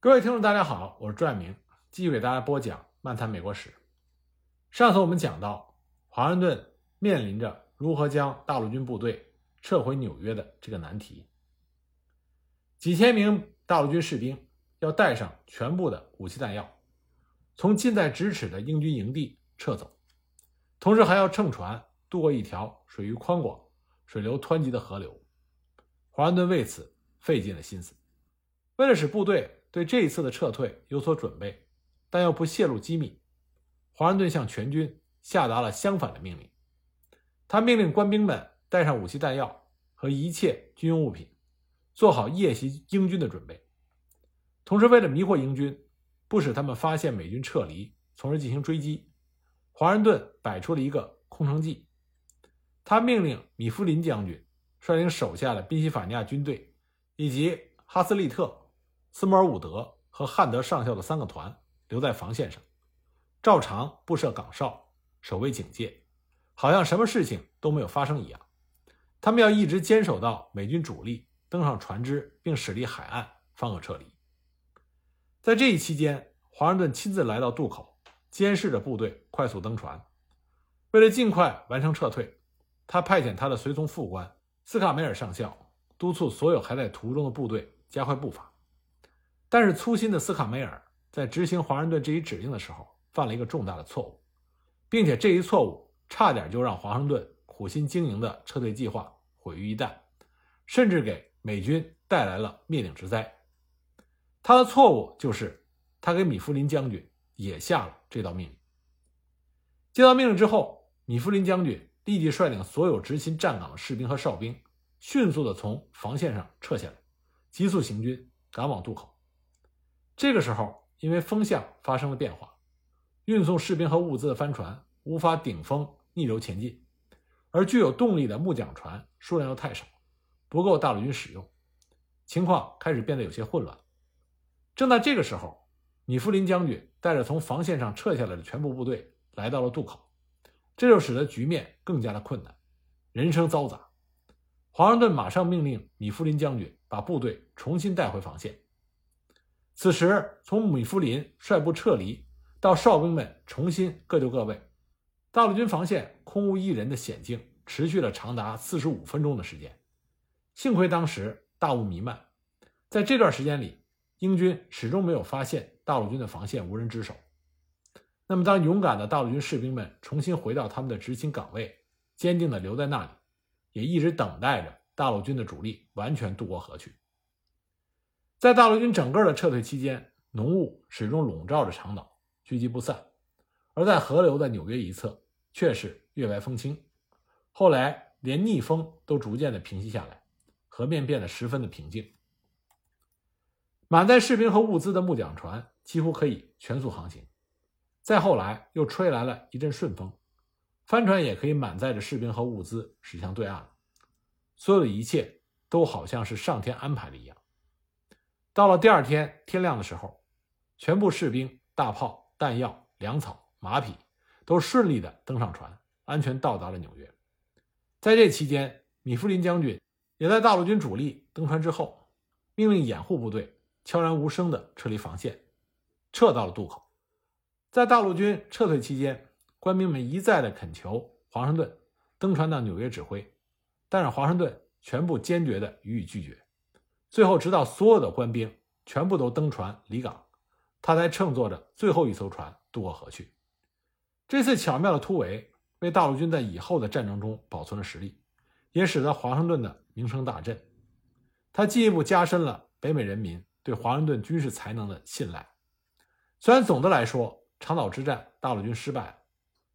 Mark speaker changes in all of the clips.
Speaker 1: 各位听众，大家好，我是朱爱明，继续给大家播讲《漫谈美国史》。上次我们讲到，华盛顿面临着如何将大陆军部队撤回纽约的这个难题。几千名大陆军士兵要带上全部的武器弹药，从近在咫尺的英军营地撤走，同时还要乘船渡过一条水域宽广、水流湍急的河流。华盛顿为此费尽了心思，为了使部队。对这一次的撤退有所准备，但又不泄露机密，华盛顿向全军下达了相反的命令。他命令官兵们带上武器弹药和一切军用物品，做好夜袭英军的准备。同时，为了迷惑英军，不使他们发现美军撤离，从而进行追击，华盛顿摆出了一个空城计。他命令米夫林将军率领手下的宾夕法尼亚军队以及哈斯利特。斯摩尔伍德和汉德上校的三个团留在防线上，照常布设岗哨，守卫警戒，好像什么事情都没有发生一样。他们要一直坚守到美军主力登上船只并驶离海岸，方可撤离。在这一期间，华盛顿亲自来到渡口，监视着部队快速登船。为了尽快完成撤退，他派遣他的随从副官斯卡梅尔上校督促所有还在途中的部队加快步伐。但是粗心的斯卡梅尔在执行华盛顿这一指令的时候，犯了一个重大的错误，并且这一错误差点就让华盛顿苦心经营的撤退计划毁于一旦，甚至给美军带来了灭顶之灾。他的错误就是他给米弗林将军也下了这道命令。接到命令之后，米弗林将军立即率领所有执勤站岗的士兵和哨兵，迅速地从防线上撤下来，急速行军赶往渡口。这个时候，因为风向发生了变化，运送士兵和物资的帆船无法顶风逆流前进，而具有动力的木桨船数量又太少，不够大陆军使用，情况开始变得有些混乱。正在这个时候，米夫林将军带着从防线上撤下来的全部部队来到了渡口，这就使得局面更加的困难，人声嘈杂。华盛顿马上命令米夫林将军把部队重新带回防线。此时，从米夫林率部撤离到哨兵们重新各就各位，大陆军防线空无一人的险境持续了长达四十五分钟的时间。幸亏当时大雾弥漫，在这段时间里，英军始终没有发现大陆军的防线无人值守。那么，当勇敢的大陆军士兵们重新回到他们的执勤岗位，坚定地留在那里，也一直等待着大陆军的主力完全渡过河去。在大陆军整个的撤退期间，浓雾始终笼罩着长岛，聚集不散。而在河流的纽约一侧，却是月白风清。后来，连逆风都逐渐的平息下来，河面变得十分的平静。满载士兵和物资的木桨船几乎可以全速航行。再后来，又吹来了一阵顺风，帆船也可以满载着士兵和物资驶向对岸。所有的一切都好像是上天安排的一样。到了第二天天亮的时候，全部士兵、大炮、弹药、粮草、马匹都顺利的登上船，安全到达了纽约。在这期间，米夫林将军也在大陆军主力登船之后，命令掩护部队悄然无声的撤离防线，撤到了渡口。在大陆军撤退期间，官兵们一再的恳求华盛顿登船到纽约指挥，但是华盛顿全部坚决的予以拒绝。最后，直到所有的官兵全部都登船离港，他才乘坐着最后一艘船渡过河去。这次巧妙的突围，为大陆军在以后的战争中保存了实力，也使得华盛顿的名声大振。他进一步加深了北美人民对华盛顿军事才能的信赖。虽然总的来说，长岛之战大陆军失败了，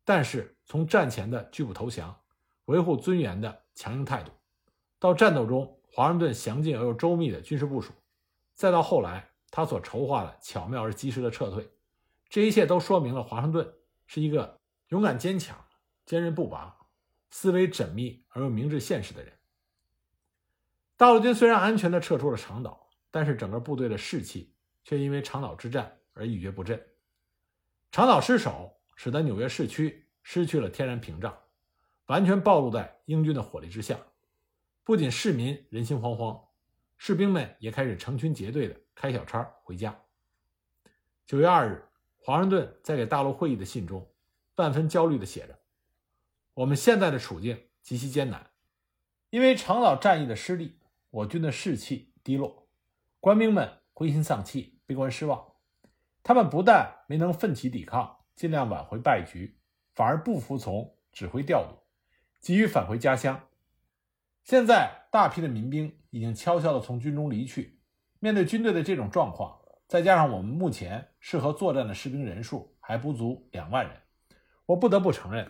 Speaker 1: 但是从战前的拒不投降、维护尊严的强硬态度，到战斗中，华盛顿详尽而又周密的军事部署，再到后来他所筹划的巧妙而及时的撤退，这一切都说明了华盛顿是一个勇敢坚强、坚韧不拔、思维缜密而又明智现实的人。大陆军虽然安全地撤出了长岛，但是整个部队的士气却因为长岛之战而一蹶不振。长岛失守，使得纽约市区失去了天然屏障，完全暴露在英军的火力之下。不仅市民人心惶惶，士兵们也开始成群结队的开小差回家。九月二日，华盛顿在给大陆会议的信中，万分焦虑地写着：“我们现在的处境极其艰难，因为长岛战役的失利，我军的士气低落，官兵们灰心丧气、悲观失望。他们不但没能奋起抵抗，尽量挽回败局，反而不服从指挥调度，急于返回家乡。现在，大批的民兵已经悄悄地从军中离去。面对军队的这种状况，再加上我们目前适合作战的士兵人数还不足两万人，我不得不承认，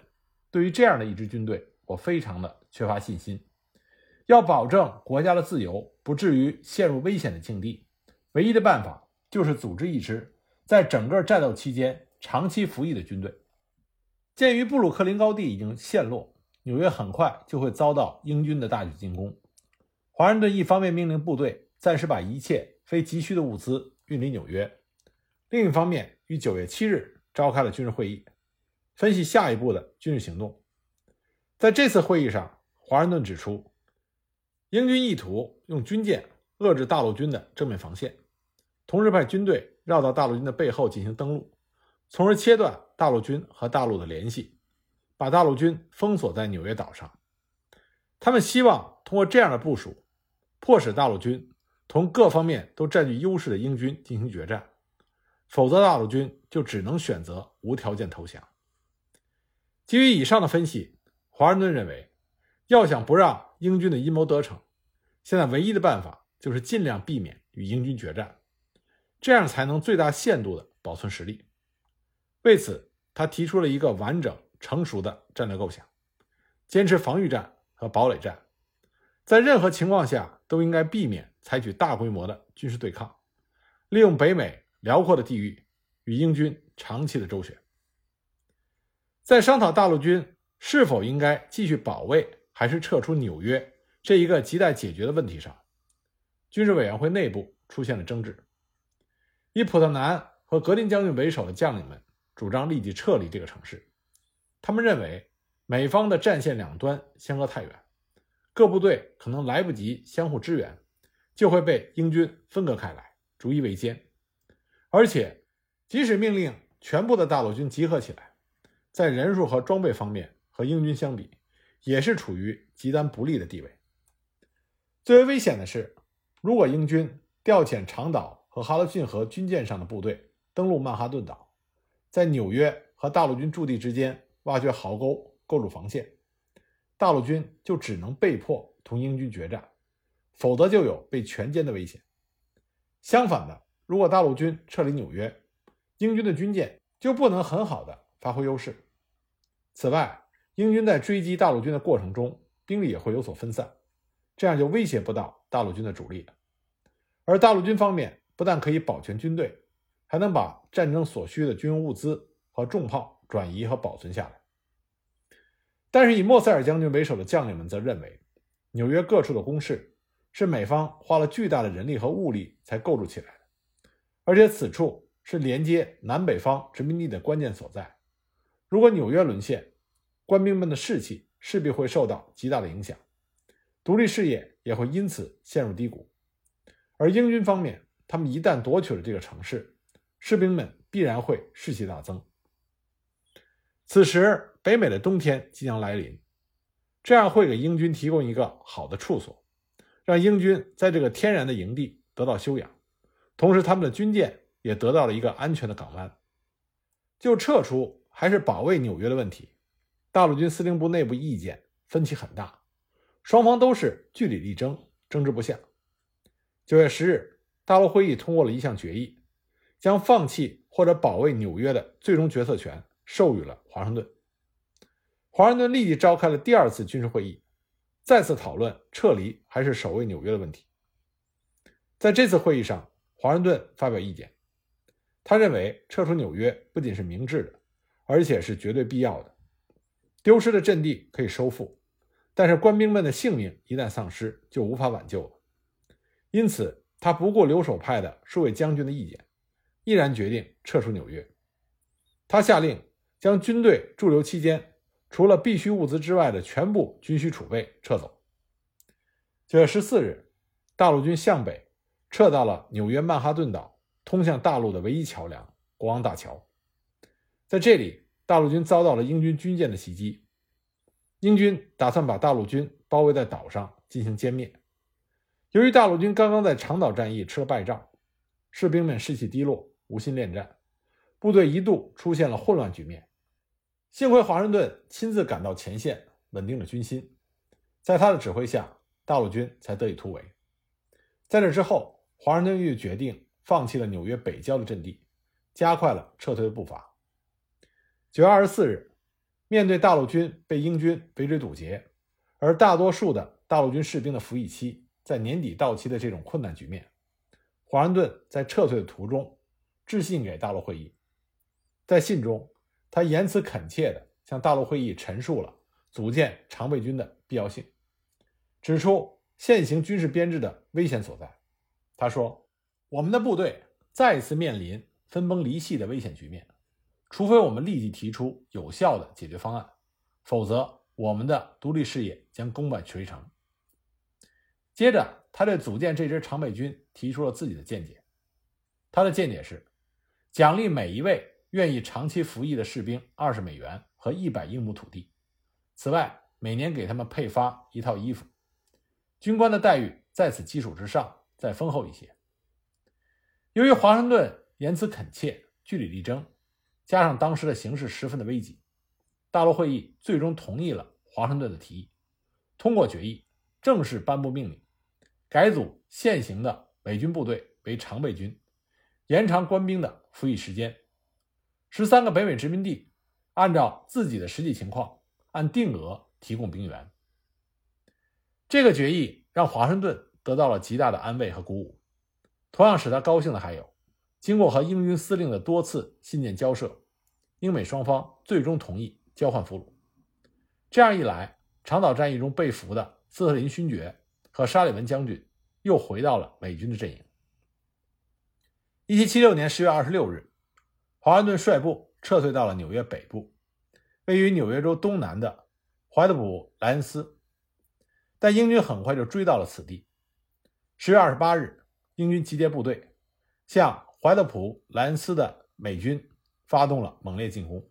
Speaker 1: 对于这样的一支军队，我非常的缺乏信心。要保证国家的自由不至于陷入危险的境地，唯一的办法就是组织一支在整个战斗期间长期服役的军队。鉴于布鲁克林高地已经陷落，纽约很快就会遭到英军的大举进攻。华盛顿一方面命令部队暂时把一切非急需的物资。运离纽约。另一方面，于九月七日召开了军事会议，分析下一步的军事行动。在这次会议上，华盛顿指出，英军意图用军舰遏制大陆军的正面防线，同时派军队绕到大陆军的背后进行登陆，从而切断大陆军和大陆的联系，把大陆军封锁在纽约岛上。他们希望通过这样的部署，迫使大陆军。同各方面都占据优势的英军进行决战，否则大陆军就只能选择无条件投降。基于以上的分析，华盛顿认为，要想不让英军的阴谋得逞，现在唯一的办法就是尽量避免与英军决战，这样才能最大限度地保存实力。为此，他提出了一个完整成熟的战略构想，坚持防御战和堡垒战，在任何情况下都应该避免。采取大规模的军事对抗，利用北美辽阔的地域与英军长期的周旋。在商讨大陆军是否应该继续保卫还是撤出纽约这一个亟待解决的问题上，军事委员会内部出现了争执。以普特南和格林将军为首的将领们主张立即撤离这个城市，他们认为美方的战线两端相隔太远，各部队可能来不及相互支援。就会被英军分割开来，逐一围歼。而且，即使命令全部的大陆军集合起来，在人数和装备方面和英军相比，也是处于极端不利的地位。最为危险的是，如果英军调遣长岛和哈德逊河军舰上的部队登陆曼哈顿岛，在纽约和大陆军驻地之间挖掘壕沟，构筑防线，大陆军就只能被迫同英军决战。否则就有被全歼的危险。相反的，如果大陆军撤离纽约，英军的军舰就不能很好的发挥优势。此外，英军在追击大陆军的过程中，兵力也会有所分散，这样就威胁不到大陆军的主力。而大陆军方面不但可以保全军队，还能把战争所需的军用物资和重炮转移和保存下来。但是，以莫塞尔将军为首的将领们则认为，纽约各处的工事。是美方花了巨大的人力和物力才构筑起来的，而且此处是连接南北方殖民地的关键所在。如果纽约沦陷，官兵们的士气势必会受到极大的影响，独立事业也会因此陷入低谷。而英军方面，他们一旦夺取了这个城市，士兵们必然会士气大增。此时，北美的冬天即将来临，这样会给英军提供一个好的处所。让英军在这个天然的营地得到休养，同时他们的军舰也得到了一个安全的港湾。就撤出还是保卫纽约的问题，大陆军司令部内部意见分歧很大，双方都是据理力争，争执不下。九月十日，大陆会议通过了一项决议，将放弃或者保卫纽约的最终决策权授予了华盛顿。华盛顿立即召开了第二次军事会议。再次讨论撤离还是守卫纽约的问题。在这次会议上，华盛顿发表意见，他认为撤出纽约不仅是明智的，而且是绝对必要的。丢失的阵地可以收复，但是官兵们的性命一旦丧失，就无法挽救了。因此，他不顾留守派的数位将军的意见，毅然决定撤出纽约。他下令将军队驻留期间。除了必需物资之外的全部军需储备撤走。九月十四日，大陆军向北撤到了纽约曼哈顿岛通向大陆的唯一桥梁国王大桥。在这里，大陆军遭到了英军军舰的袭击。英军打算把大陆军包围在岛上进行歼灭。由于大陆军刚刚在长岛战役吃了败仗，士兵们士气低落，无心恋战，部队一度出现了混乱局面。幸亏华盛顿亲自赶到前线，稳定了军心。在他的指挥下，大陆军才得以突围。在这之后，华盛顿又决定放弃了纽约北郊的阵地，加快了撤退的步伐。九月二十四日。面对大陆军被英军围追堵截，而大多数的大陆军士兵的服役期在年底到期的这种困难局面，华盛顿在撤退的途中致信给大陆会议。在信中，他言辞恳切地向大陆会议陈述了组建常备军的必要性，指出现行军事编制的危险所在。他说：“我们的部队再次面临分崩离析的危险局面。”除非我们立即提出有效的解决方案，否则我们的独立事业将功败垂成。接着，他对组建这支常备军提出了自己的见解。他的见解是：奖励每一位愿意长期服役的士兵二十美元和一百英亩土地。此外，每年给他们配发一套衣服。军官的待遇在此基础之上再丰厚一些。由于华盛顿言辞恳切，据理力争。加上当时的形势十分的危急，大陆会议最终同意了华盛顿的提议，通过决议正式颁布命令，改组现行的美军部队为常备军，延长官兵的服役时间。十三个北美殖民地按照自己的实际情况，按定额提供兵员。这个决议让华盛顿得到了极大的安慰和鼓舞。同样使他高兴的还有。经过和英军司令的多次信件交涉，英美双方最终同意交换俘虏。这样一来，长岛战役中被俘的斯特林勋爵和沙利文将军又回到了美军的阵营。一七七六年十月二十六日，华盛顿率部撤退到了纽约北部，位于纽约州东南的怀特普莱恩斯，但英军很快就追到了此地。十月二十八日，英军集结部队，向怀特普莱恩斯的美军发动了猛烈进攻，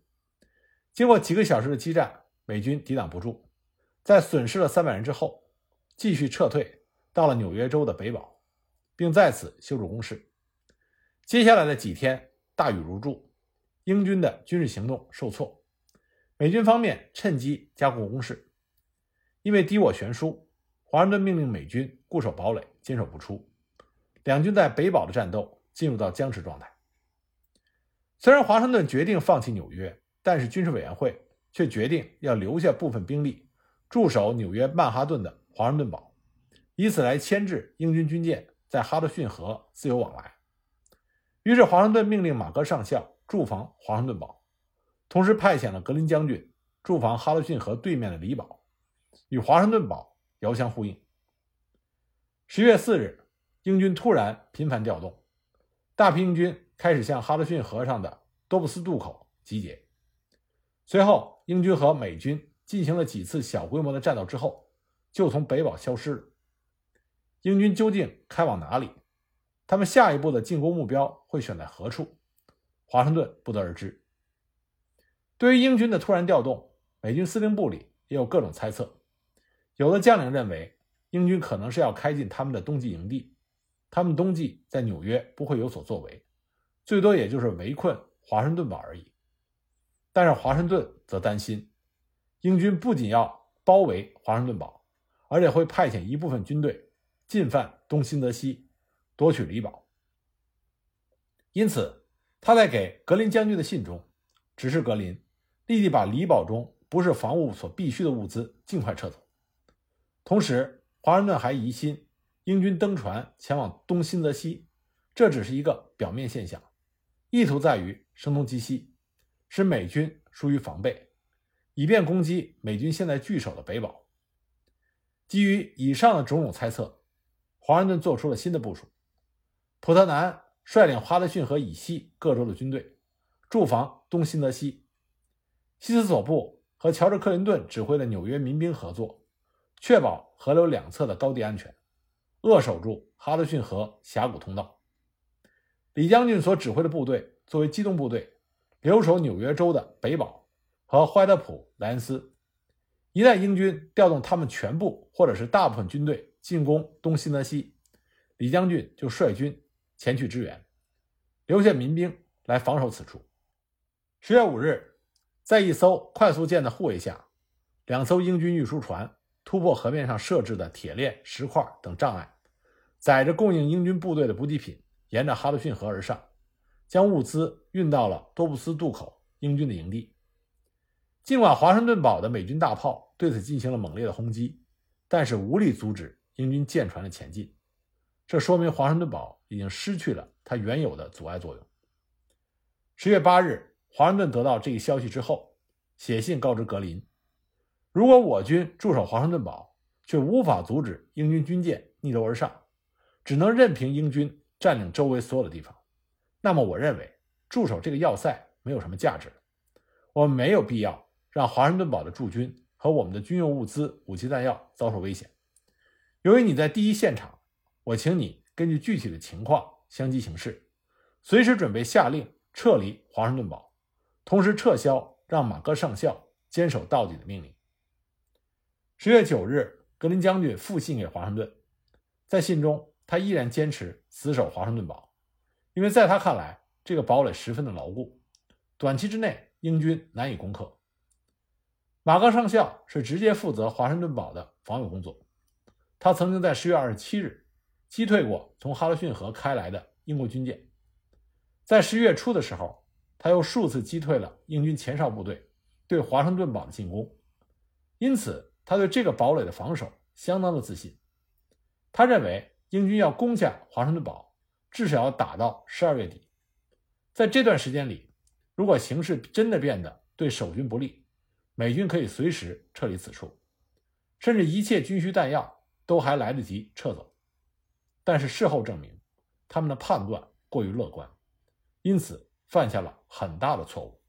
Speaker 1: 经过几个小时的激战，美军抵挡不住，在损失了三百人之后，继续撤退到了纽约州的北堡，并在此修筑工事。接下来的几天，大雨如注，英军的军事行动受挫，美军方面趁机加固工事。因为敌我悬殊，华盛顿命令美军固守堡垒，坚守不出。两军在北堡的战斗。进入到僵持状态。虽然华盛顿决定放弃纽约，但是军事委员会却决定要留下部分兵力驻守纽约曼哈顿的华盛顿堡，以此来牵制英军军舰在哈德逊河自由往来。于是，华盛顿命令马格上校驻防华盛顿堡，同时派遣了格林将军驻防哈德逊河对面的里堡，与华盛顿堡遥相呼应。十月四日，英军突然频繁调动。大批英军开始向哈德逊河上的多布斯渡口集结。随后，英军和美军进行了几次小规模的战斗之后，就从北堡消失了。英军究竟开往哪里？他们下一步的进攻目标会选在何处？华盛顿不得而知。对于英军的突然调动，美军司令部里也有各种猜测。有的将领认为，英军可能是要开进他们的冬季营地。他们冬季在纽约不会有所作为，最多也就是围困华盛顿堡而已。但是华盛顿则担心，英军不仅要包围华盛顿堡，而且会派遣一部分军队进犯东新泽西，夺取里堡。因此，他在给格林将军的信中，指示格林立即把里堡中不是防务所必需的物资尽快撤走。同时，华盛顿还疑心。英军登船前往东新泽西，这只是一个表面现象，意图在于声东击西，使美军疏于防备，以便攻击美军现在据守的北堡。基于以上的种种猜测，华盛顿做出了新的部署：普特南率领哈德逊河以西各州的军队驻防东新泽西，西斯索布和乔治·克林顿指挥的纽约民兵合作，确保河流两侧的高地安全。扼守住哈德逊河峡谷通道。李将军所指挥的部队作为机动部队，留守纽约州的北堡和怀特普莱恩斯。一旦英军调动他们全部或者是大部分军队进攻东新泽西，李将军就率军前去支援，留下民兵来防守此处。十月五日，在一艘快速舰的护卫下，两艘英军运输船突破河面上设置的铁链、石块等障碍，载着供应英军部队的补给品，沿着哈德逊河而上，将物资运到了多布斯渡口英军的营地。尽管华盛顿堡的美军大炮对此进行了猛烈的轰击，但是无力阻止英军舰船的前进。这说明华盛顿堡已经失去了它原有的阻碍作用。十月八日，华盛顿得到这一消息之后，写信告知格林：如果我军驻守华盛顿堡，却无法阻止英军军舰逆流而上，只能任凭英军占领周围所有的地方，那么我认为驻守这个要塞没有什么价值。我们没有必要。让华盛顿堡的驻军和我们的军用物资、武器弹药遭受危险。由于你在第一现场，我请你根据具体的情况相机行事，随时准备下令撤离华盛顿堡，同时撤销让马戈上校坚守到底的命令。十月九日，格林将军复信给华盛顿，在信中他依然坚持死守华盛顿堡，因为在他看来，这个堡垒十分的牢固，短期之内英军难以攻克。马戈上校是直接负责华盛顿堡的防御工作。他曾经在十月二十七日击退过从哈德逊河开来的英国军舰。在十一月初的时候，他又数次击退了英军前哨部队对华盛顿堡的进攻。因此，他对这个堡垒的防守相当的自信。他认为英军要攻下华盛顿堡，至少要打到十二月底。在这段时间里，如果形势真的变得对守军不利，美军可以随时撤离此处，甚至一切军需弹药都还来得及撤走。但是事后证明，他们的判断过于乐观，因此犯下了很大的错误。